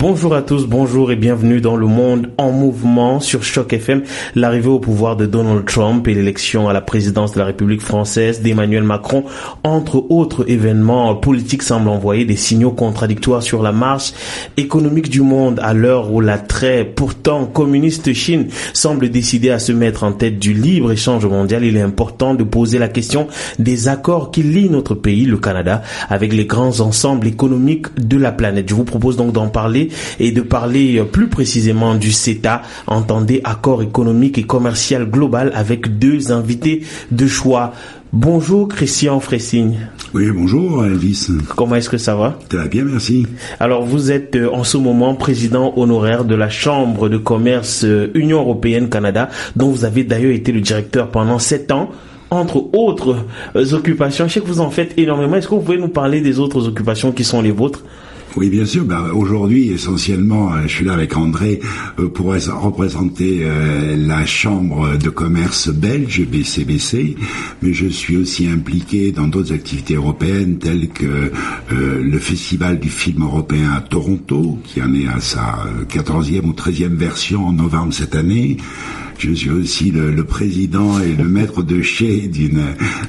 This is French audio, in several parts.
Bonjour à tous, bonjour et bienvenue dans le monde en mouvement sur Choc FM. L'arrivée au pouvoir de Donald Trump et l'élection à la présidence de la République française d'Emmanuel Macron, entre autres événements politiques, semblent envoyer des signaux contradictoires sur la marche économique du monde à l'heure où la très pourtant communiste Chine semble décider à se mettre en tête du libre échange mondial. Il est important de poser la question des accords qui lient notre pays, le Canada, avec les grands ensembles économiques de la planète. Je vous propose donc d'en parler et de parler plus précisément du CETA, entendez accord économique et commercial global avec deux invités de choix. Bonjour Christian Fressigne. Oui, bonjour Elvis. Comment est-ce que ça va? Très bien, merci. Alors vous êtes euh, en ce moment président honoraire de la Chambre de commerce euh, Union européenne-Canada, dont vous avez d'ailleurs été le directeur pendant sept ans entre autres euh, occupations. Je sais que vous en faites énormément. Est-ce que vous pouvez nous parler des autres occupations qui sont les vôtres? Oui, bien sûr. Ben, Aujourd'hui, essentiellement, euh, je suis là avec André euh, pour représenter euh, la Chambre de commerce belge, BCBC, mais je suis aussi impliqué dans d'autres activités européennes telles que le Festival du film européen à Toronto, qui en est à sa 14e ou 13e version en novembre cette année. Je suis aussi le, le président et le maître de chez d'une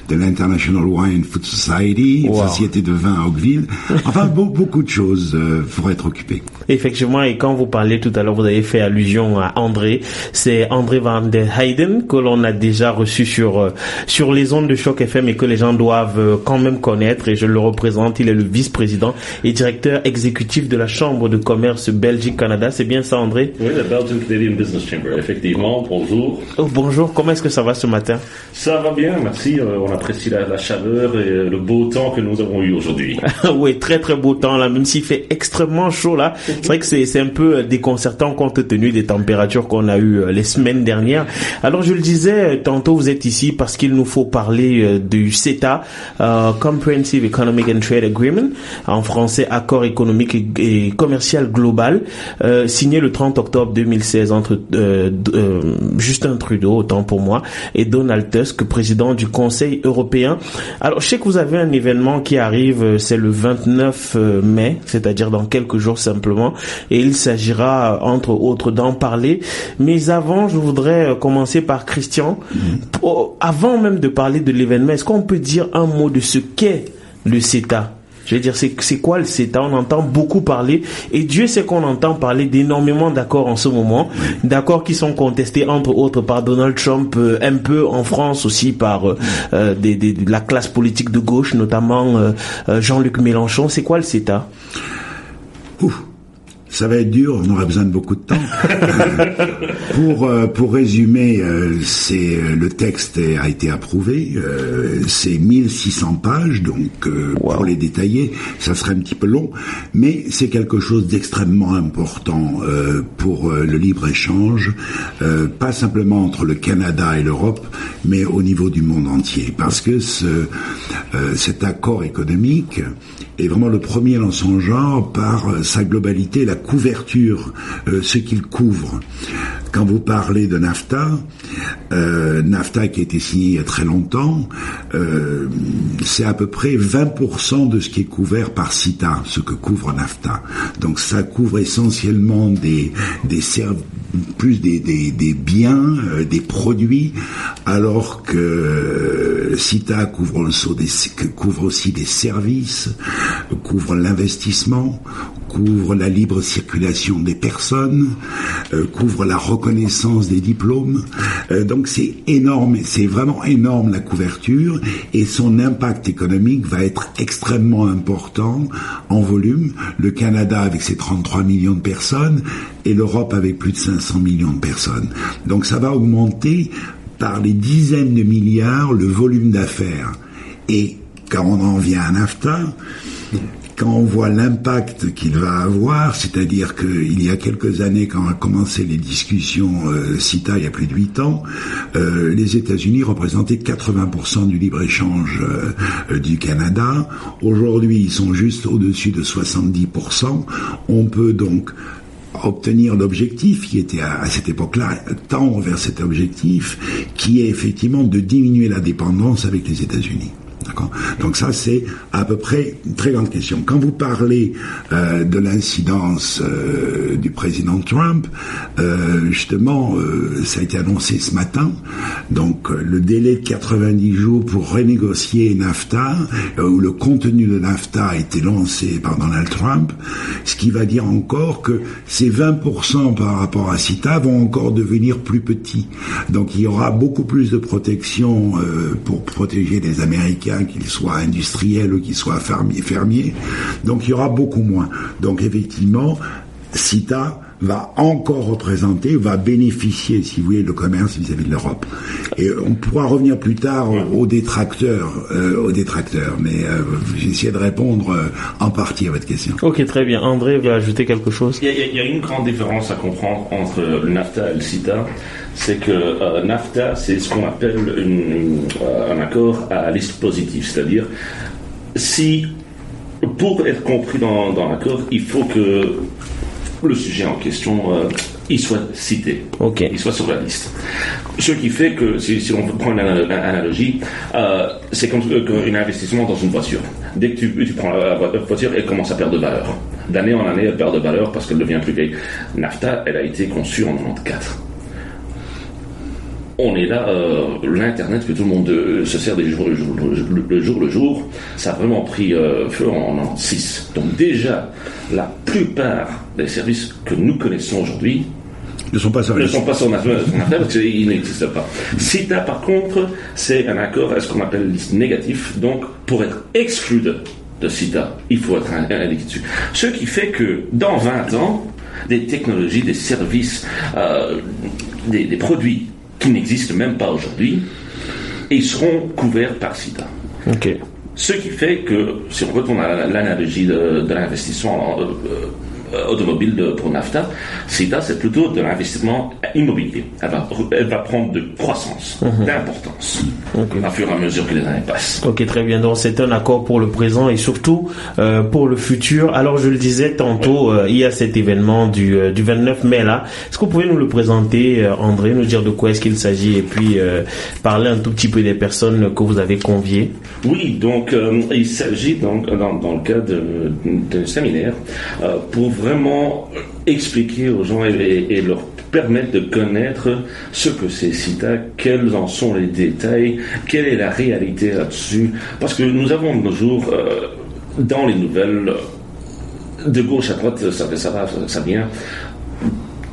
de l'International Wine Food Society, société de vin à Oakville. Enfin, beaucoup de choses euh, pour être occupé. Effectivement, et quand vous parlez tout à l'heure, vous avez fait allusion à André. C'est André Van der Heyden que l'on a déjà reçu sur euh, sur les ondes de choc FM et que les gens doivent euh, quand même connaître. Et je le représente. Il est le vice-président et directeur exécutif de la Chambre de commerce Belgique-Canada. C'est bien ça, André? Oui, la Belgian Canadian Business Chamber, effectivement bonjour. Oh, bonjour, comment est-ce que ça va ce matin? Ça va bien, merci. Euh, on apprécie la, chaleur et le beau temps que nous avons eu aujourd'hui. oui, très très beau temps là, même s'il fait extrêmement chaud là. C'est vrai que c'est un peu euh, déconcertant compte tenu des températures qu'on a eues les semaines dernières. Alors je le disais, tantôt vous êtes ici parce qu'il nous faut parler du CETA, Comprehensive Economic and Trade Agreement, en français accord économique et, commercial global, signé le 30 octobre 2016 entre Justin Trudeau, autant pour moi, et Donald Tusk, président du Conseil européen. Alors, je sais que vous avez un événement qui arrive, euh, c'est le 29 euh, mai, c'est-à-dire dans quelques jours simplement, et il s'agira, entre autres, d'en parler. Mais avant, je voudrais euh, commencer par Christian. Mm-hmm. Avant même de parler de l'événement, est-ce qu'on peut dire un mot de ce qu'est le CETA? Je veux dire, c'est quoi le CETA? On entend beaucoup parler, et Dieu sait qu'on entend parler d'énormément d'accords en ce moment, d'accords qui sont contestés entre autres par Donald Trump, euh, un peu en France aussi par euh, des, des, la classe politique de gauche, notamment Jean-Luc Mélenchon. C'est quoi le CETA? Ça va être dur, on aura besoin de beaucoup de temps. pour euh, pour résumer, euh, c'est euh, le texte a été approuvé, c'est 1600 pages, donc pour les détailler, ça serait un petit peu long, mais c'est quelque chose d'extrêmement important pour le libre échange, pas simplement entre le Canada et l'Europe, mais au niveau du monde entier, parce que ce, cet accord économique est vraiment le premier dans son genre par sa globalité, la couverture, euh, ce qu'il couvre. Quand vous parlez de NAFTA, euh, NAFTA qui a été signé il y a très longtemps, euh, c'est à peu près 20% de ce qui est couvert par CITA, ce que couvre NAFTA. Donc ça couvre essentiellement des, des plus des, des, biens, euh, des produits, alors que CITA couvre, des, couvre aussi des services, couvre l'investissement, couvre la libre circulation des personnes, couvre la reconnaissance des diplômes. Euh, donc c'est énorme, c'est vraiment énorme la couverture et son impact économique va être extrêmement important en volume. Le Canada avec ses 33 millions de personnes et l'Europe avec plus de 500 millions de personnes. Donc ça va augmenter par les dizaines de milliards le volume d'affaires. Et quand on en vient à NAFTA, quand on voit l'impact qu'il va avoir, c'est-à-dire qu'il y a quelques années, quand on a commencé les discussions euh, CITA, il y a plus de huit ans, euh, les États-Unis représentaient 80% du libre-échange euh, du Canada. Aujourd'hui, ils sont juste au-dessus de 70%. On peut donc obtenir l'objectif qui était à, cette époque-là, tendre vers cet objectif, qui est effectivement de diminuer la dépendance avec les États-Unis. Donc ça, c'est à peu près une très grande question. Quand vous parlez euh, de l'incidence euh, du président Trump, euh, justement, ça a été annoncé ce matin. Donc le délai de 90 jours pour renégocier NAFTA, où le contenu de NAFTA a été lancé par Donald Trump, ce qui va dire encore que ces 20% par rapport à CITA vont encore devenir plus petits. Donc il y aura beaucoup plus de protection pour protéger les Américains, qu'ils soient industriels ou qu'ils soient fermiers, fermiers. Donc il y aura beaucoup moins. Donc effectivement, CITA va encore représenter, va bénéficier, si vous voulez, le commerce vis-à-vis de l'Europe. Et on pourra revenir plus tard aux, détracteurs, euh, aux détracteurs. Mais euh, j'ai essayé de répondre euh, en partie à votre question. Ok, très bien. André veut ajouter quelque chose? Il y, a, il y a une grande différence à comprendre entre le NAFTA et le CITA. C'est que euh, NAFTA, c'est ce qu'on appelle une- euh, un accord à liste positive. C'est-à-dire, si, pour être compris dans, dans l'accord, il faut que le sujet en question, euh, il soit cité. Ok. Il soit sur la liste. Ce qui fait que, si, si on prend une ana- analogie, euh, c'est comme euh, un investissement dans une voiture. Dès que tu, tu prends la vo- voiture, elle commence à perdre de valeur. D'année en année, elle perd de valeur parce qu'elle devient plus vieille. NAFTA, elle a été conçue en 94. On est là, euh, l'internet que tout le monde euh, se sert des jours le jour le, le jour, le jour, ça a vraiment pris euh, feu en 96. Donc déjà, la plupart des services que nous connaissons aujourd'hui Ne sont pas sur ne sont pas sur notre parce qu'ils n'existent pas. CITA, par contre, c'est un accord à ce qu'on appelle liste négatif? Donc, pour être exclu de, de CITA, il faut être indiqué dessus. Ce qui fait que dans 20 ans, des technologies, des services, des, des produits qui n'existent même pas aujourd'hui, ils seront couverts par. Ok. Ce qui fait que, si on retourne à l'analogie de, de l'investissement euh, euh, automobile de- pour NAFTA, CITA, c'est plutôt de l'investissement immobilier. Elle va, elle va prendre de croissance, d'importance, Ok. à fur et à mesure que les années passent. Ok, très bien. Donc c'est un accord pour le présent et surtout euh, pour le futur. Alors je le disais tantôt, euh, il y a cet événement du, euh, du 29 mai là. Est-ce que vous pouvez nous le présenter, euh, André, nous dire de quoi est-ce qu'il s'agit et puis euh, parler un tout petit peu des personnes que vous avez conviées? Oui, donc euh, il s'agit donc dans, dans le cadre d'un séminaire euh, pour vraiment expliquer aux gens et, leur permettre de connaître ce que c'est CITA, quels en sont les détails, quelle est la réalité là-dessus, parce que nous avons de nos jours euh, dans les nouvelles de gauche à droite, ça, ça va, ça, vient.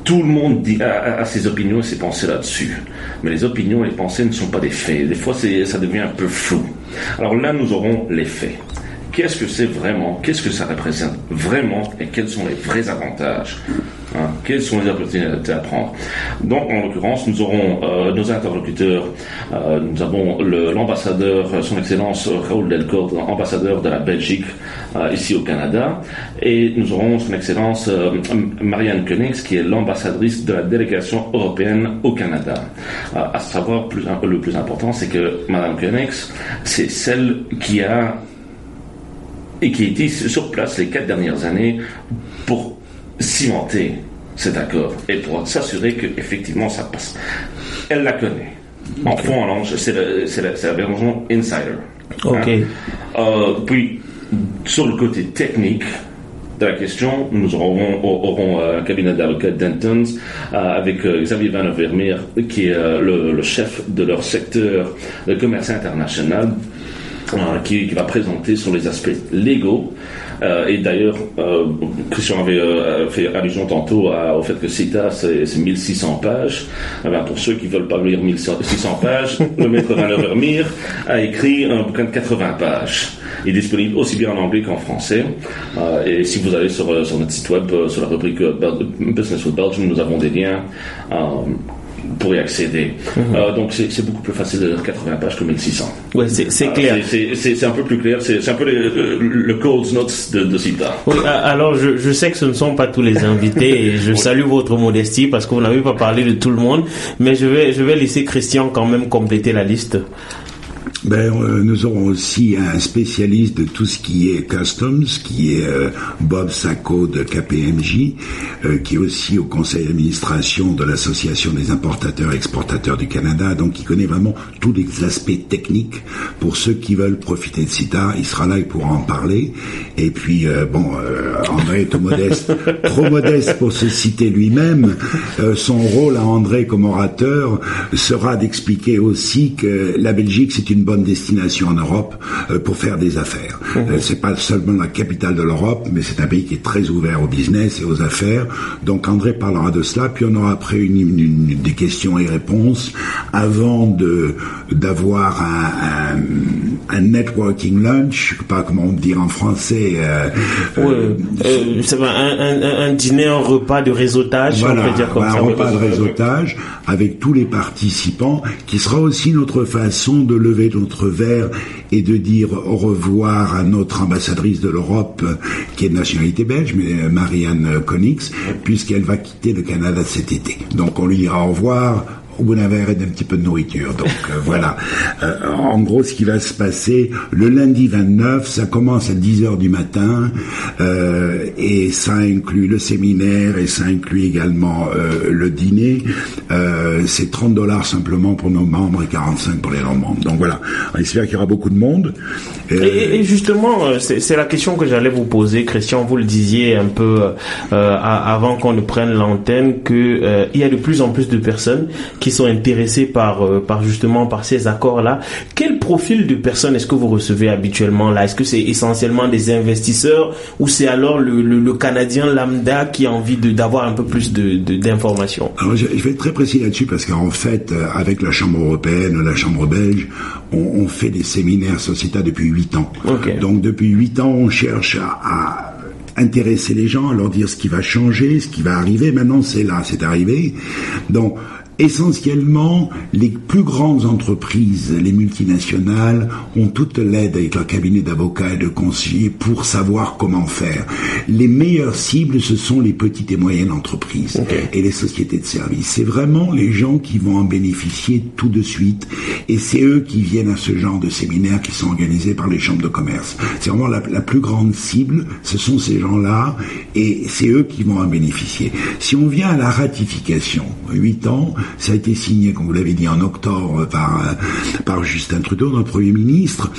Tout le monde a, a- ses opinions et ses pensées là-dessus. Mais les opinions et les pensées ne sont pas des faits. Des fois, ça devient un peu flou. Alors là, nous aurons les faits. Qu'est-ce que c'est vraiment Qu'est-ce que ça représente vraiment Et quels sont les vrais avantages Hein, Quelles sont les opportunités à prendre Donc, en l'occurrence, nous aurons euh, nos interlocuteurs. Euh, nous avons l'ambassadeur, euh, son Excellence Raoul Delcourt, ambassadeur de la Belgique ici au Canada, et nous aurons son Excellence Marianne Koenigs, qui est l'ambassadrice de la délégation européenne au Canada. À savoir, le plus important, c'est que Madame Koenigs, c'est celle qui a et qui été sur place les quatre dernières années pour cimenter cet accord et pour s'assurer que effectivement ça passe. Elle la connaît. En fond, en c'est la, version insider. Ok. Hein. Euh, puis, sur le côté technique de la question, nous aurons, aurons euh, un cabinet d'avocats Dentons euh, avec euh, Xavier Van Overmeer, qui est euh, le, le chef de leur secteur de commerce international, qui, qui va présenter sur les aspects légaux. Euh, et d'ailleurs, euh, Christian avait euh, fait allusion tantôt à- au fait que CETA, c'est c'est 1600 pages. Eh ben, pour ceux qui veulent pas lire 1600 pages, le maître Van Overmeer a écrit un bouquin de 80 pages. Il est disponible aussi bien en anglais qu'en français. Et si vous allez sur, sur notre site web, sur la rubrique Business with Belgium, nous avons des liens. Pour y accéder. Euh, donc c'est beaucoup plus facile de lire 80 pages que 1600. Ouais, c'est c'est Euh, clair. c'est- un peu plus clair. C'est un peu le, le, Cold Notes de, de CITA. Oui, alors je, je sais que ce ne sont pas tous les invités et je salue votre modestie parce que vous n'avez pas parlé de tout le monde, mais je vais je vais laisser Christian quand même compléter la liste. Ben, euh, nous aurons aussi un spécialiste de tout ce qui est customs, qui est euh, Bob Sacco de KPMJ, euh, qui est aussi au conseil d'administration de l'association des importateurs et exportateurs du Canada, donc qui connaît vraiment tous les aspects techniques. Pour ceux qui veulent profiter de CITA, il sera là, il pourra en parler. Et puis, bon, André est trop modeste, trop modeste pour se citer lui-même. son rôle à André comme orateur sera d'expliquer aussi que la Belgique, c'est une bonne destination en Europe euh, pour faire des affaires. Mhm. Euh, c'est pas seulement la capitale de l'Europe, mais c'est un pays qui est très ouvert au business et aux affaires. Donc André parlera de cela, puis on aura après une, des questions et réponses avant de d'avoir un, un, networking lunch, je sais pas comment on dire en français. Euh, euh, un, un, dîner, un repas de réseautage, on peut dire comme un repas de réseautage avec tous les participants, qui sera aussi notre façon de lever notre verre et de dire au revoir à notre ambassadrice de l'Europe, qui est de nationalité belge, mais Marianne Konix, puisqu'elle va quitter le Canada cet été. Donc on lui dira au revoir, verre et d'un petit peu de nourriture. Donc euh, voilà. Euh, en gros, ce qui va se passer le lundi 29, ça commence à 10 heures du matin euh, et ça inclut le séminaire et ça inclut également le dîner. c'est 30 dollars simplement pour nos membres et 45 pour les non-membres. Donc voilà. On espère qu'il y aura beaucoup de monde. Et, justement, c'est la question que j'allais vous poser, Christian. Vous le disiez un peu avant qu'on ne prenne l'antenne que il y a de plus en plus de personnes qui qui sont intéressés par, euh, par justement par ces accords-là. Quel profil de personnes est-ce que vous recevez habituellement là? Est-ce que c'est essentiellement des investisseurs ou c'est alors le, le, Canadien lambda qui a envie d'avoir un peu plus d'informations? De, Alors je, vais être très précis là-dessus parce qu'en fait, euh, avec la Chambre européenne, la Chambre belge, on, fait des séminaires Sociétat depuis 8 ans. Donc depuis 8 ans, on cherche à intéresser les gens, à leur dire ce qui va changer, ce qui va arriver. Maintenant, c'est là, c'est arrivé. Donc, Essentiellement, les plus grandes entreprises, les multinationales, ont toute l'aide avec leur cabinet d'avocats et de conseillers pour savoir comment faire. Les meilleures cibles, ce sont les petites et moyennes entreprises et les sociétés de services. C'est vraiment les gens qui vont en bénéficier tout de suite et c'est eux qui viennent à ce genre de séminaires qui sont organisés par les chambres de commerce. C'est vraiment la, la plus grande cible, ce sont ces gens-là et c'est eux qui vont en bénéficier. Si on vient à la ratification, 8 ans, ça a été signé, comme vous l'avez dit, en octobre par, par Justin Trudeau, notre Premier ministre.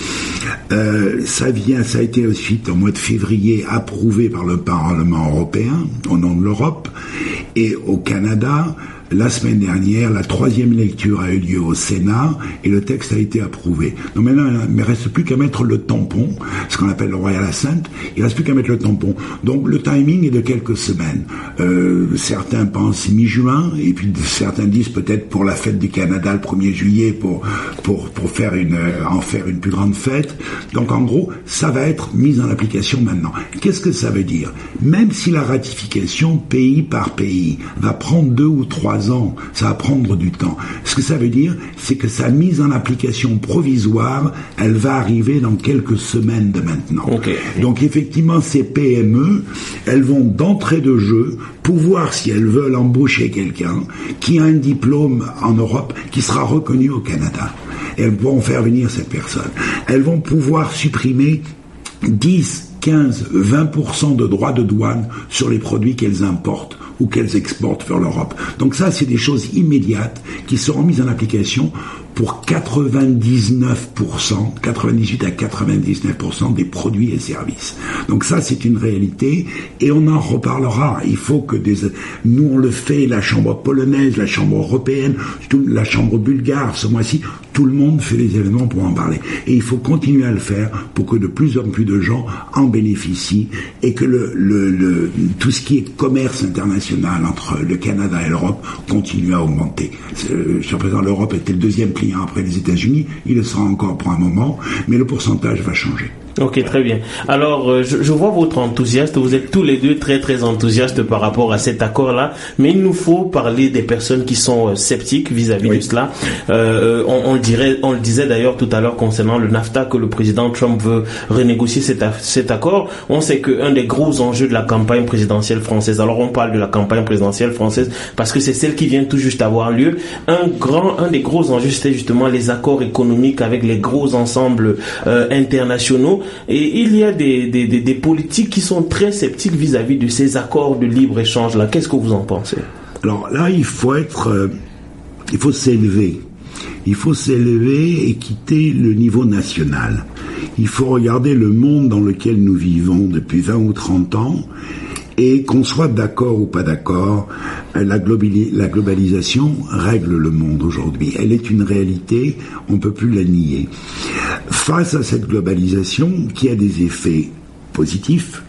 Euh, ça vient, ça a été ensuite, au mois de février, approuvé par le Parlement européen, au nom de l'Europe, et au Canada, la semaine dernière, la troisième lecture a eu lieu au Sénat et le texte a été approuvé. Donc maintenant, il ne reste plus qu'à mettre le tampon, ce qu'on appelle le Royal Assent, il ne reste plus qu'à mettre le tampon. Donc le timing est de quelques semaines. Euh, certains pensent mi-juin et puis certains disent peut-être pour la fête du Canada le 1er juillet pour, pour, pour faire une, euh, en faire une plus grande fête. Donc en gros, ça va être mis en application maintenant. Qu'est-ce que ça veut dire? Même si la ratification pays par pays va prendre deux ou trois ans, ça va prendre du temps. Ce que ça veut dire, c'est que sa mise en application provisoire, elle va arriver dans quelques semaines de maintenant. Donc effectivement, ces PME, elles vont d'entrée de jeu pouvoir, si elles veulent embaucher quelqu'un qui a un diplôme en Europe qui sera reconnu au Canada. elles vont faire venir cette personne. Elles vont pouvoir supprimer 10, 15, 20% de droits de douane sur les produits qu'elles importent ou qu'elles exportent vers l'Europe. Donc ça, c'est des choses immédiates qui seront mises en application pour 99%, 98 à 99% des produits et services. Donc ça, c'est une réalité et on en reparlera. Il faut que des, nous on le fait, la chambre polonaise, la chambre européenne, la chambre bulgare ce mois-ci, tout le monde fait des événements pour en parler. Et il faut continuer à le faire pour que de plus en plus de gens en bénéficient et que tout ce qui est commerce international entre le Canada et l'Europe continue à augmenter. Représente l'Europe était le deuxième après les États-Unis, il le sera encore pour un moment, mais le pourcentage va changer. Ok, très bien. Alors, euh, je, je, vois votre enthousiasme. Vous êtes tous les deux très très enthousiastes par rapport à cet accord-là. Mais il nous faut parler des personnes qui sont euh, sceptiques vis-à-vis de cela. Euh, on, on, le dirait, on le disait d'ailleurs tout à l'heure concernant le NAFTA que le président Trump veut renégocier cet, cet accord. On sait qu'un des gros enjeux de la campagne présidentielle française. Alors, on parle de la campagne présidentielle française parce que c'est celle qui vient tout juste avoir lieu. Un grand, un des gros enjeux, c'était justement les accords économiques avec les gros ensembles euh, internationaux. Et il y a des, des, politiques qui sont très sceptiques vis-à-vis de ces accords de libre-échange-là. Qu'est-ce que vous en pensez? Alors là, il faut être... Euh, il faut s'élever. Il faut s'élever et quitter le niveau national. Il faut regarder le monde dans lequel nous vivons depuis 20 ou 30 ans et qu'on soit d'accord ou pas d'accord, la, la, globalisation règle le monde aujourd'hui. Elle est une réalité, on ne peut plus la nier. Face à cette globalisation qui a des effets positifs,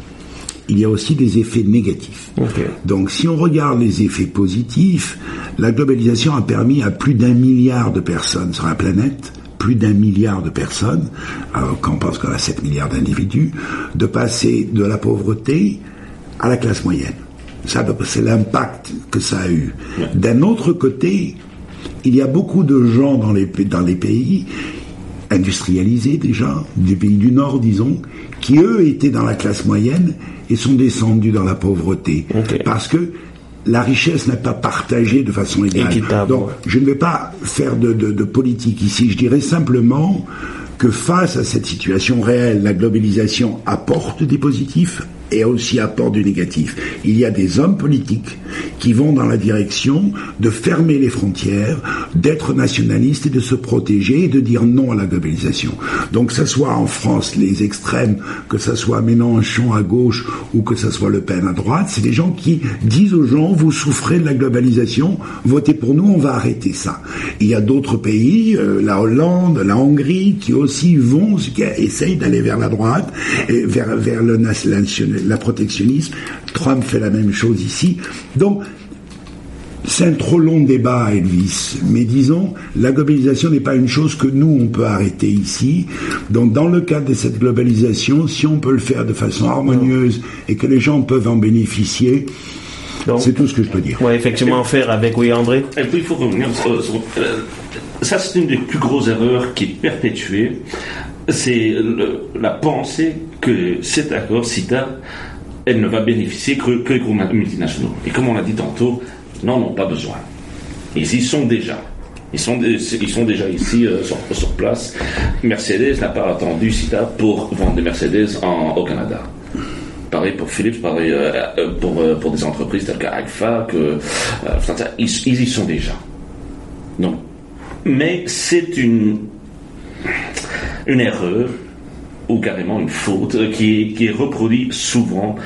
il y a aussi des effets négatifs. Okay. Donc si on regarde les effets positifs, la globalisation a permis à plus d'un milliard de personnes sur la planète plus d'un milliard de personnes, alors qu'on pense qu'on a 7 milliards d'individus, de passer de la pauvreté à la classe moyenne. Ça, c'est l'impact que ça a eu. D'un autre côté, il y a beaucoup de gens dans les, dans les pays industrialisés déjà, des pays du Nord, disons, qui eux étaient dans la classe moyenne et sont descendus dans la pauvreté. Okay. Parce que la richesse n'est pas partagée de façon égale. Équitable, Donc, je ne vais pas faire de, de, de politique ici. Je dirais simplement que face à cette situation réelle, la globalisation apporte des positifs et aussi apporte du négatif. Il y a des hommes politiques qui vont dans la direction de fermer les frontières, d'être nationalistes et de se protéger et de dire non à la globalisation. Donc, que ce soit en France les extrêmes, que ce soit Mélenchon à gauche ou que ce soit Le Pen à droite, c'est des gens qui disent aux gens vous souffrez de la globalisation, votez pour nous, on va arrêter ça. Il y a d'autres pays, euh, la Hollande, la Hongrie, qui aussi vont, qui essayent d'aller vers la droite, et vers, le national la protectionnisme. Trump fait la même chose ici. Donc, c'est un trop long débat, Elvis. Mais disons, la globalisation n'est pas une chose que nous, on peut arrêter ici. Donc, dans le cadre de cette globalisation, si on peut le faire de façon harmonieuse et que les gens peuvent en bénéficier, c'est tout ce que je peux dire. Oui, effectivement, faire avec, oui, André. Et puis, il faut revenir sur, sur euh, ça, c'est une des plus grosses erreurs qui est perpétuée. C'est la pensée que cet accord CITA, elle ne va bénéficier que, que les gros multinationaux. Et comme on l'a dit tantôt, n'en ont pas besoin. Ils y sont déjà. Ils sont, ils sont déjà ici euh, sur, place. Mercedes n'a pas attendu CITA pour vendre des Mercedes en, au Canada. Pareil pour Philips, pareil euh, pour, euh, pour des entreprises telles qu'AGFA, que, ils, ils y sont déjà. Donc, mais c'est une, une erreur ou carrément une faute qui est, reproduite souvent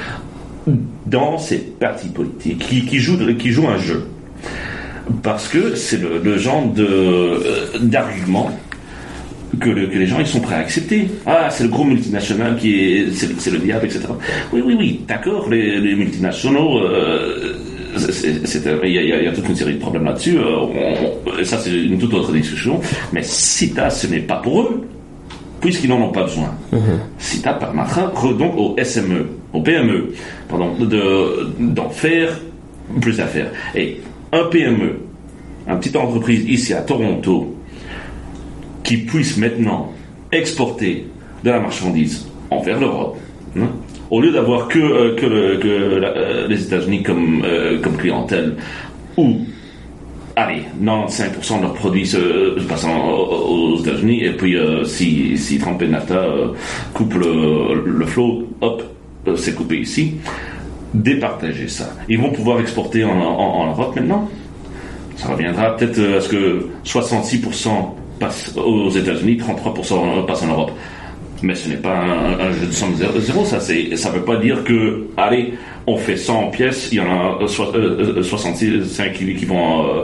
dans ces partis politiques qui, jouent, qui jouent un jeu. Parce que c'est le, genre d'argument que, le, que, les gens ils sont prêts à accepter. Ah, c'est le gros multinational qui est. C'est le diable, etc. Oui, oui, oui, d'accord, les, multinationaux. Euh, il y, a toute une série de problèmes là-dessus. Euh, ça, c'est une toute autre discussion. Mais CITA, ce n'est pas pour eux, puisqu'ils n'en ont pas besoin. -hmm. CITA permettra donc au SME, au PME, pardon, d'en de, faire plus à faire. Et un PME, une petite entreprise ici à Toronto, qui puisse maintenant exporter de la marchandise envers l'Europe, hein, au lieu d'avoir que, euh, que, le, que la, euh, les États-Unis comme, euh, comme clientèle, ou, allez, 95% de leurs produits se, se passent en, aux États-Unis, et puis si, si Trump et NAFTA coupent le, le flot, hop, c'est coupé ici, départager ça. Ils vont pouvoir exporter en, en, en Europe maintenant. Ça reviendra peut-être à ce que 66% passent aux États-Unis, 33% passent en Europe mais ce n'est pas un, un, jeu de somme zéro, ça c'est ça veut pas dire que allez on fait 100 pièces il y en a so, euh, 65 qui, qui vont euh,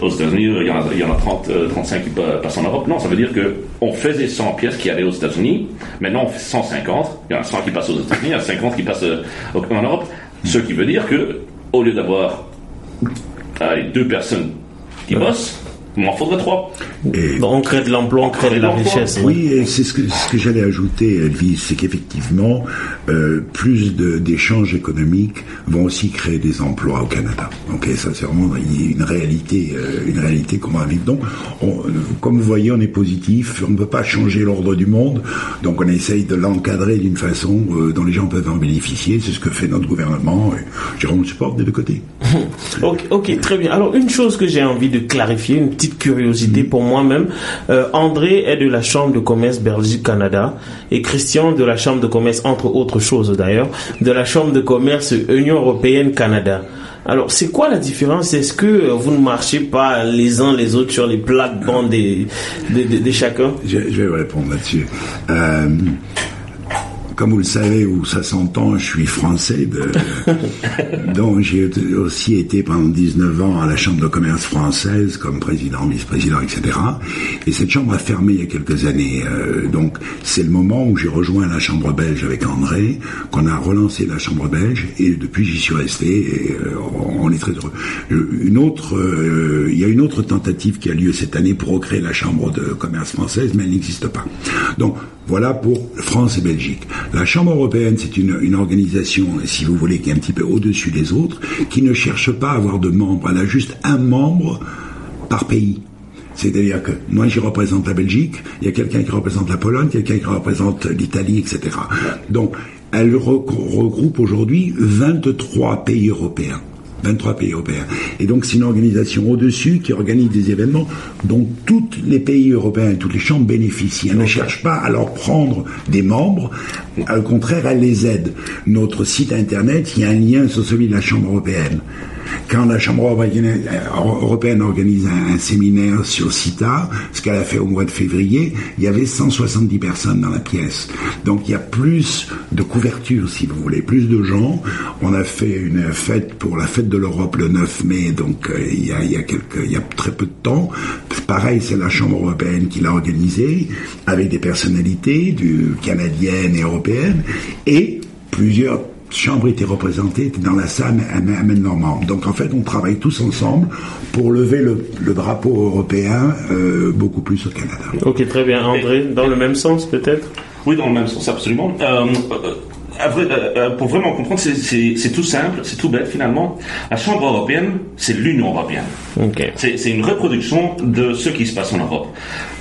aux États-Unis il y en a, il y en a 30 euh, 35 qui passent en Europe. Non ça veut dire que on faisait 100 pièces qui allaient aux États-Unis. Maintenant on fait 150 il y en a 100 qui passent aux États-Unis il y en a 50 qui passent en Europe. Ce qui veut dire que au lieu d'avoir deux personnes qui bossent Il m'en faudrait trois. Et on crée de l'emploi, on crée de la richesse. Oui, et c'est ce que, ce que j'allais ajouter, Elvis, c'est qu'effectivement, euh, plus d'échanges économiques vont aussi créer des emplois au Canada. Donc, ça, c'est vraiment une réalité, euh, une réalité qu'on va vivre. Donc, on, comme vous voyez, on est positif. On ne peut pas changer l'ordre du monde. Donc, on essaye de l'encadrer d'une façon euh, dont les gens peuvent en bénéficier. C'est ce que fait notre gouvernement. Et, je le support des deux côtés. ok, ok, très bien. Alors, une chose que j'ai envie de clarifier, une petite curiosité pour moi-même. Euh, André est de la Chambre de commerce Belgique-Canada et Christian de la Chambre de commerce, entre autres choses d'ailleurs, de la Chambre de commerce Union européenne-Canada. Alors, c'est quoi la différence? Est-ce que vous ne marchez pas les uns les autres sur les plates-bandes de, de, chacun? Je, vais vous répondre là-dessus. Euh, comme vous le savez, ou ça s'entend, je suis français, de, donc j'ai aussi été pendant 19 ans à la Chambre de commerce française comme président, vice-président, etc. Et cette chambre a fermé il y a quelques années. Euh, donc c'est le moment où j'ai rejoint la Chambre belge avec André, qu'on a relancé la Chambre belge, et depuis j'y suis resté, et euh, on est très heureux. Une autre, euh, il y a une autre tentative qui a lieu cette année pour recréer la Chambre de commerce française, mais elle n'existe pas. Donc voilà pour France et Belgique. La Chambre européenne, c'est une, organisation, si vous voulez, qui est un petit peu au-dessus des autres, qui ne cherche pas à avoir de membres. Elle a juste un membre par pays. C'est-à-dire que moi, j'y représente la Belgique, il y a quelqu'un qui représente la Pologne, quelqu'un qui représente l'Italie, etc. Donc, elle regroupe aujourd'hui 23 pays européens. 23 pays européens. Et donc c'est une organisation au-dessus qui organise des événements dont tous les pays européens et toutes les chambres bénéficient. Elle ne cherche pas à leur prendre des membres, au contraire, elle les aide. Notre site internet, il y a un lien sur celui de la Chambre européenne. Quand la Chambre européenne organise un, séminaire sur CITA, ce qu'elle a fait au mois de février, il y avait 170 personnes dans la pièce. Donc il y a plus de couverture, si vous voulez, plus de gens. On a fait une fête pour la fête de l'Europe le 9 mai, donc euh, il, y a, très peu de temps. Pareil, c'est la Chambre européenne qui l'a organisé, avec des personnalités canadiennes et européennes, et plusieurs chambre était représentée dans la salle amène normand Donc en fait, on travaille tous ensemble pour lever le, drapeau européen euh, beaucoup plus au Canada. Ok, très bien. André, dans le même sens peut-être? Oui, dans le même sens, absolument. Euh, euh, pour vraiment comprendre, c'est tout simple, c'est tout bête finalement. La Chambre européenne, c'est l'Union européenne. Okay. C'est une reproduction de ce qui se passe en Europe.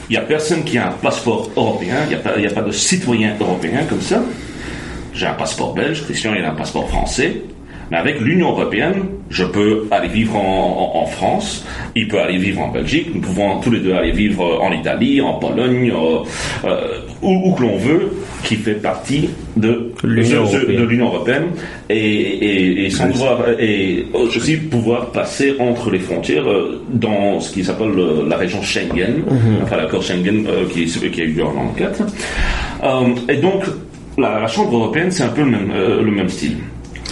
Il n'y a personne qui a un passeport européen, il n'y a, a, pas de citoyen européen comme ça. J'ai un passeport belge, Christian il a un passeport français. Mais avec l'Union européenne, je peux aller vivre en, France, il peut aller vivre en Belgique, nous pouvons tous les deux aller vivre en Italie, en Pologne, euh, euh, où, que l'on veut, qui fait partie de l'Union européenne. et, et, sans et aussi pouvoir passer entre les frontières euh, dans ce qui s'appelle la région Schengen, mhm. enfin l'accord Schengen qui, qui, a eu lieu en 1994. et donc la, Chambre européenne, c'est un peu le même, euh, le même, style.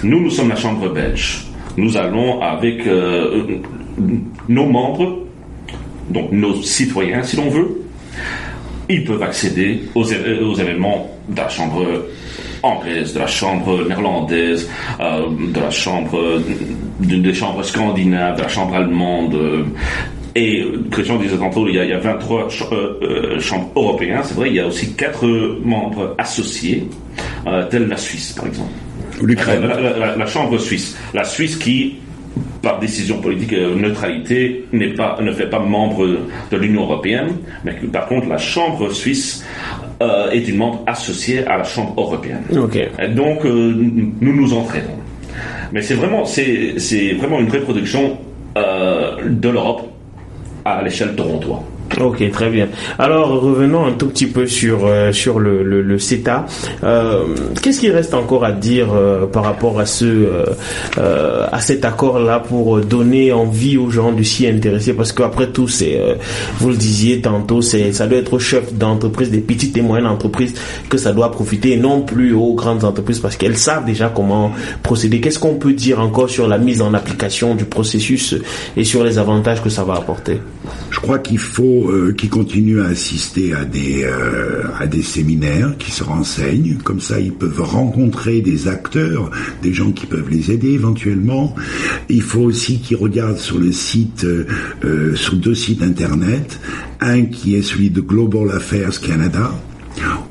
Nous, nous sommes la Chambre belge. Nous allons avec euh, nos membres, donc nos citoyens, si l'on veut, ils peuvent accéder aux, aux, événements de la Chambre anglaise, de la Chambre néerlandaise, euh, de la Chambre, des chambres scandinaves, de la Chambre allemande, et Christian disait tantôt, il y a, il y a 23 euh, euh, chambres européennes, c'est vrai, il y a aussi quatre membres associés, euh, tels la Suisse, par exemple. La, la, chambre suisse. La Suisse qui, par décision politique et neutralité, pas, ne fait pas membre de l'Union européenne, mais que, par contre, la chambre suisse est une membre associée à la chambre européenne. Et donc, nous nous entraînons. Mais c'est vraiment, c'est vraiment une reproduction de l'Europe à l'échelle torontoise. Ok, très bien. Alors revenons un tout petit peu sur euh, sur le, le, le CETA. Euh, Qu'est-ce qu'il reste encore à dire euh, par rapport à ce à cet accord-là pour donner envie aux gens de s'y intéresser? Parce qu'après tout, c'est vous le disiez tantôt, ça doit être aux chefs d'entreprise, des petites et moyennes entreprises que ça doit profiter, et non plus aux grandes entreprises parce qu'elles savent déjà comment procéder. Qu'est-ce qu'on peut dire encore sur la mise en application du processus et sur les avantages que ça va apporter? Je crois qu'il faut faut euh, qu'ils continuent à assister à des euh, à des séminaires, qui se renseignent. Comme ça, ils peuvent rencontrer des acteurs, des gens qui peuvent les aider éventuellement. Il faut aussi qu'ils regardent sur le site, euh, sur deux sites internet, un qui est celui de Global Affairs Canada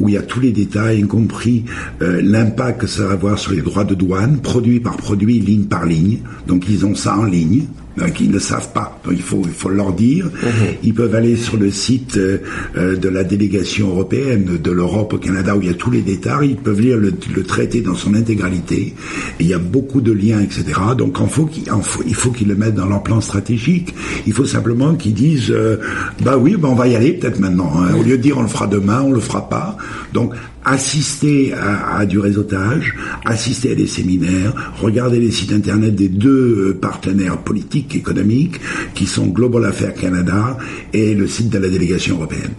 où il y a tous les détails, y compris l'impact que ça va avoir sur les droits de douane, produit par produit, ligne par ligne. Donc ils ont ça en ligne qui ne savent pas. Donc, il faut, il faut leur dire. Mhm. Ils peuvent aller sur le site euh, euh, de la délégation européenne de l'Europe au Canada où il y a tous les détails. Ils peuvent lire le, le traité dans son intégralité. Et il y a beaucoup de liens, etc. Donc il faut qu'il faut, il faut qu'ils le mettent dans leur plan stratégique. Il faut simplement qu'ils disent, euh, bah oui, bah on va y aller peut-être maintenant. Hein. Au lieu de dire on le fera demain, on le fera pas. Donc assister à, du réseautage, assister à des séminaires, regarder les sites internet des deux euh, partenaires politiques, économiques, qui sont Global Affairs Canada et le site de la délégation européenne.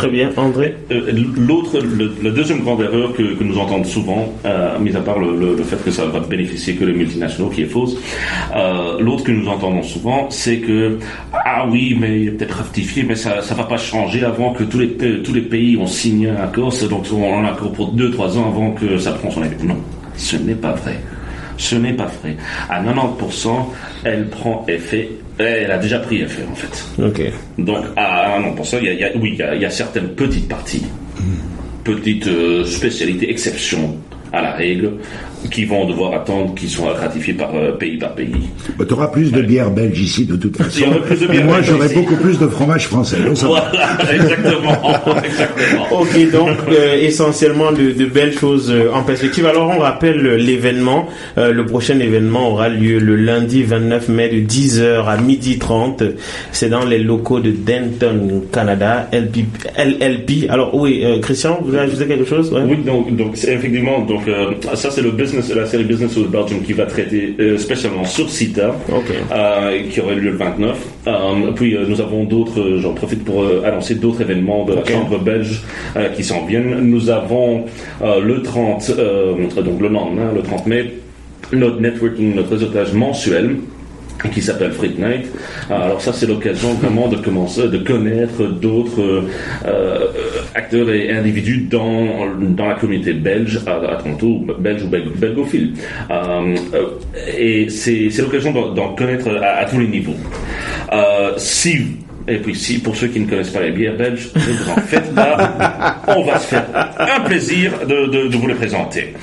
Très bien, André. Euh, l'autre, le, deuxième grande erreur que, nous entendons souvent, euh, mis à part le, fait que ça va bénéficier que les multinationaux, qui est fausse, euh, l'autre que nous entendons souvent, c'est que ah oui, mais il est peut-être ratifié, mais ça ça va pas changer avant que tous les tous les pays ont signé un accord, donc on a un accord pour deux trois ans avant que ça prenne son effet. Non, ce n'est pas vrai. Ce n'est pas vrai. À 90%, elle prend effet elle a déjà pris effet en fait. Ok. Donc, ah non, pour ça, il y a, oui, il y a, certaines petites parties, petites euh, spécialités, exceptions à la règle, qui vont devoir attendre qu'ils soient ratifiés par euh, pays par pays. Bah, tu auras plus de bière belge ici de toute façon. Et moi j'aurai beaucoup plus de fromage français. voilà, exactement, exactement. Ok, donc euh, essentiellement de, de, belles choses euh, en perspective. Alors on rappelle l'événement. le prochain événement aura lieu le lundi 29 mai de 10h à 12h30. C'est dans les locaux de Denton, Canada, LP, LLP. Alors oui, Christian, vous voulez ajouter quelque chose? Oui, donc, donc effectivement, donc ça c'est le la série Business of Belgium qui va traiter euh, spécialement sur CITA, euh, qui aurait lieu le 29. Euh, puis nous avons d'autres, j'en profite pour annoncer d'autres événements de la Chambre belge qui s'en viennent. Nous avons le 30, donc le lendemain, le 30 mai, notre networking, notre réseautage mensuel qui s'appelle Freak Night. Alors ça, c'est l'occasion vraiment de commencer, de connaître d'autres euh, acteurs et individus dans, dans la communauté belge à, à Toronto, belge ou belgophile. Euh, et c'est l'occasion d'en connaître à, tous les niveaux. Euh, si et puis si, pour ceux qui ne connaissent pas les bières belges, ne vous en faites pas, on va se faire un plaisir de, de, de vous les présenter.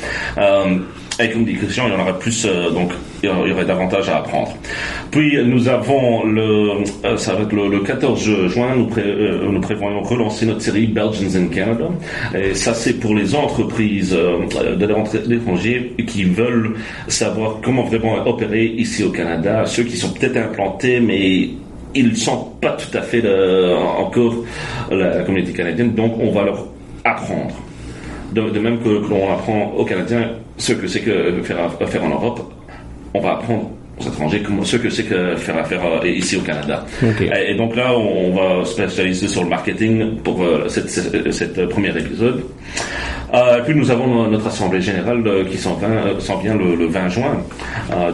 Euh, comme dit Christian, il y en aurait plus, euh, donc il y aurait davantage à apprendre. Puis nous avons le, euh, ça va être le, 14 juin, nous, euh, nous, prévoyons relancer notre série Belgians in Canada. Et ça, c'est pour les entreprises de l'étranger qui veulent savoir comment vraiment opérer ici au Canada. Ceux qui sont peut-être implantés, mais ils ne sont pas tout à fait encore la, communauté canadienne. Donc, on va leur apprendre. De, même que l'on apprend aux Canadiens ce que c'est que faire affaire en Europe, on va apprendre aux étrangers ce que c'est que faire affaire euh, ici au Canada. Et, donc là, on, va spécialiser sur le marketing pour euh, cette, cette, premier épisode. Euh, puis nous avons notre assemblée générale qui s'en vient, le, 20 juin.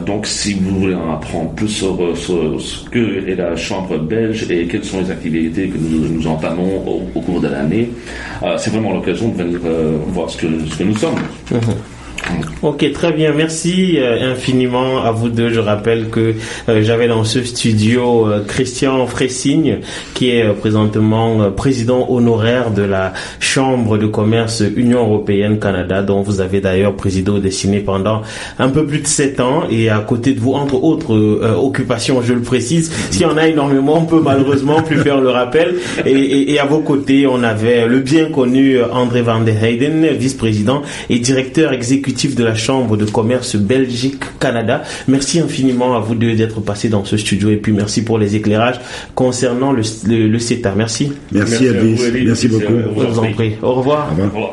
donc si vous voulez en apprendre plus sur, ce que est la Chambre belge et quelles sont les activités que nous, nous entamons au, cours de l'année, c'est vraiment l'occasion de venir voir ce que, ce que nous sommes. Ok, très bien. Merci euh, infiniment à vous deux. Je rappelle que euh, j'avais dans ce studio euh, Christian Fressigne, qui est présentement président honoraire de la Chambre de commerce Union européenne Canada, dont vous avez d'ailleurs présidé au dessiné pendant un peu plus de sept ans. Et à côté de vous, entre autres occupations, je le précise, s'il y en a énormément, on peut malheureusement plus faire le rappel. Et, et, à vos côtés, on avait le bien connu André Van der Heyden, vice-président et directeur exécutif de la Chambre de commerce Belgique-Canada. Merci infiniment à vous deux d'être passés dans ce studio et puis merci pour les éclairages concernant le, le, CETA. Merci. Merci, merci à, vous. Merci beaucoup. Je vous en prie. Au revoir. Au revoir.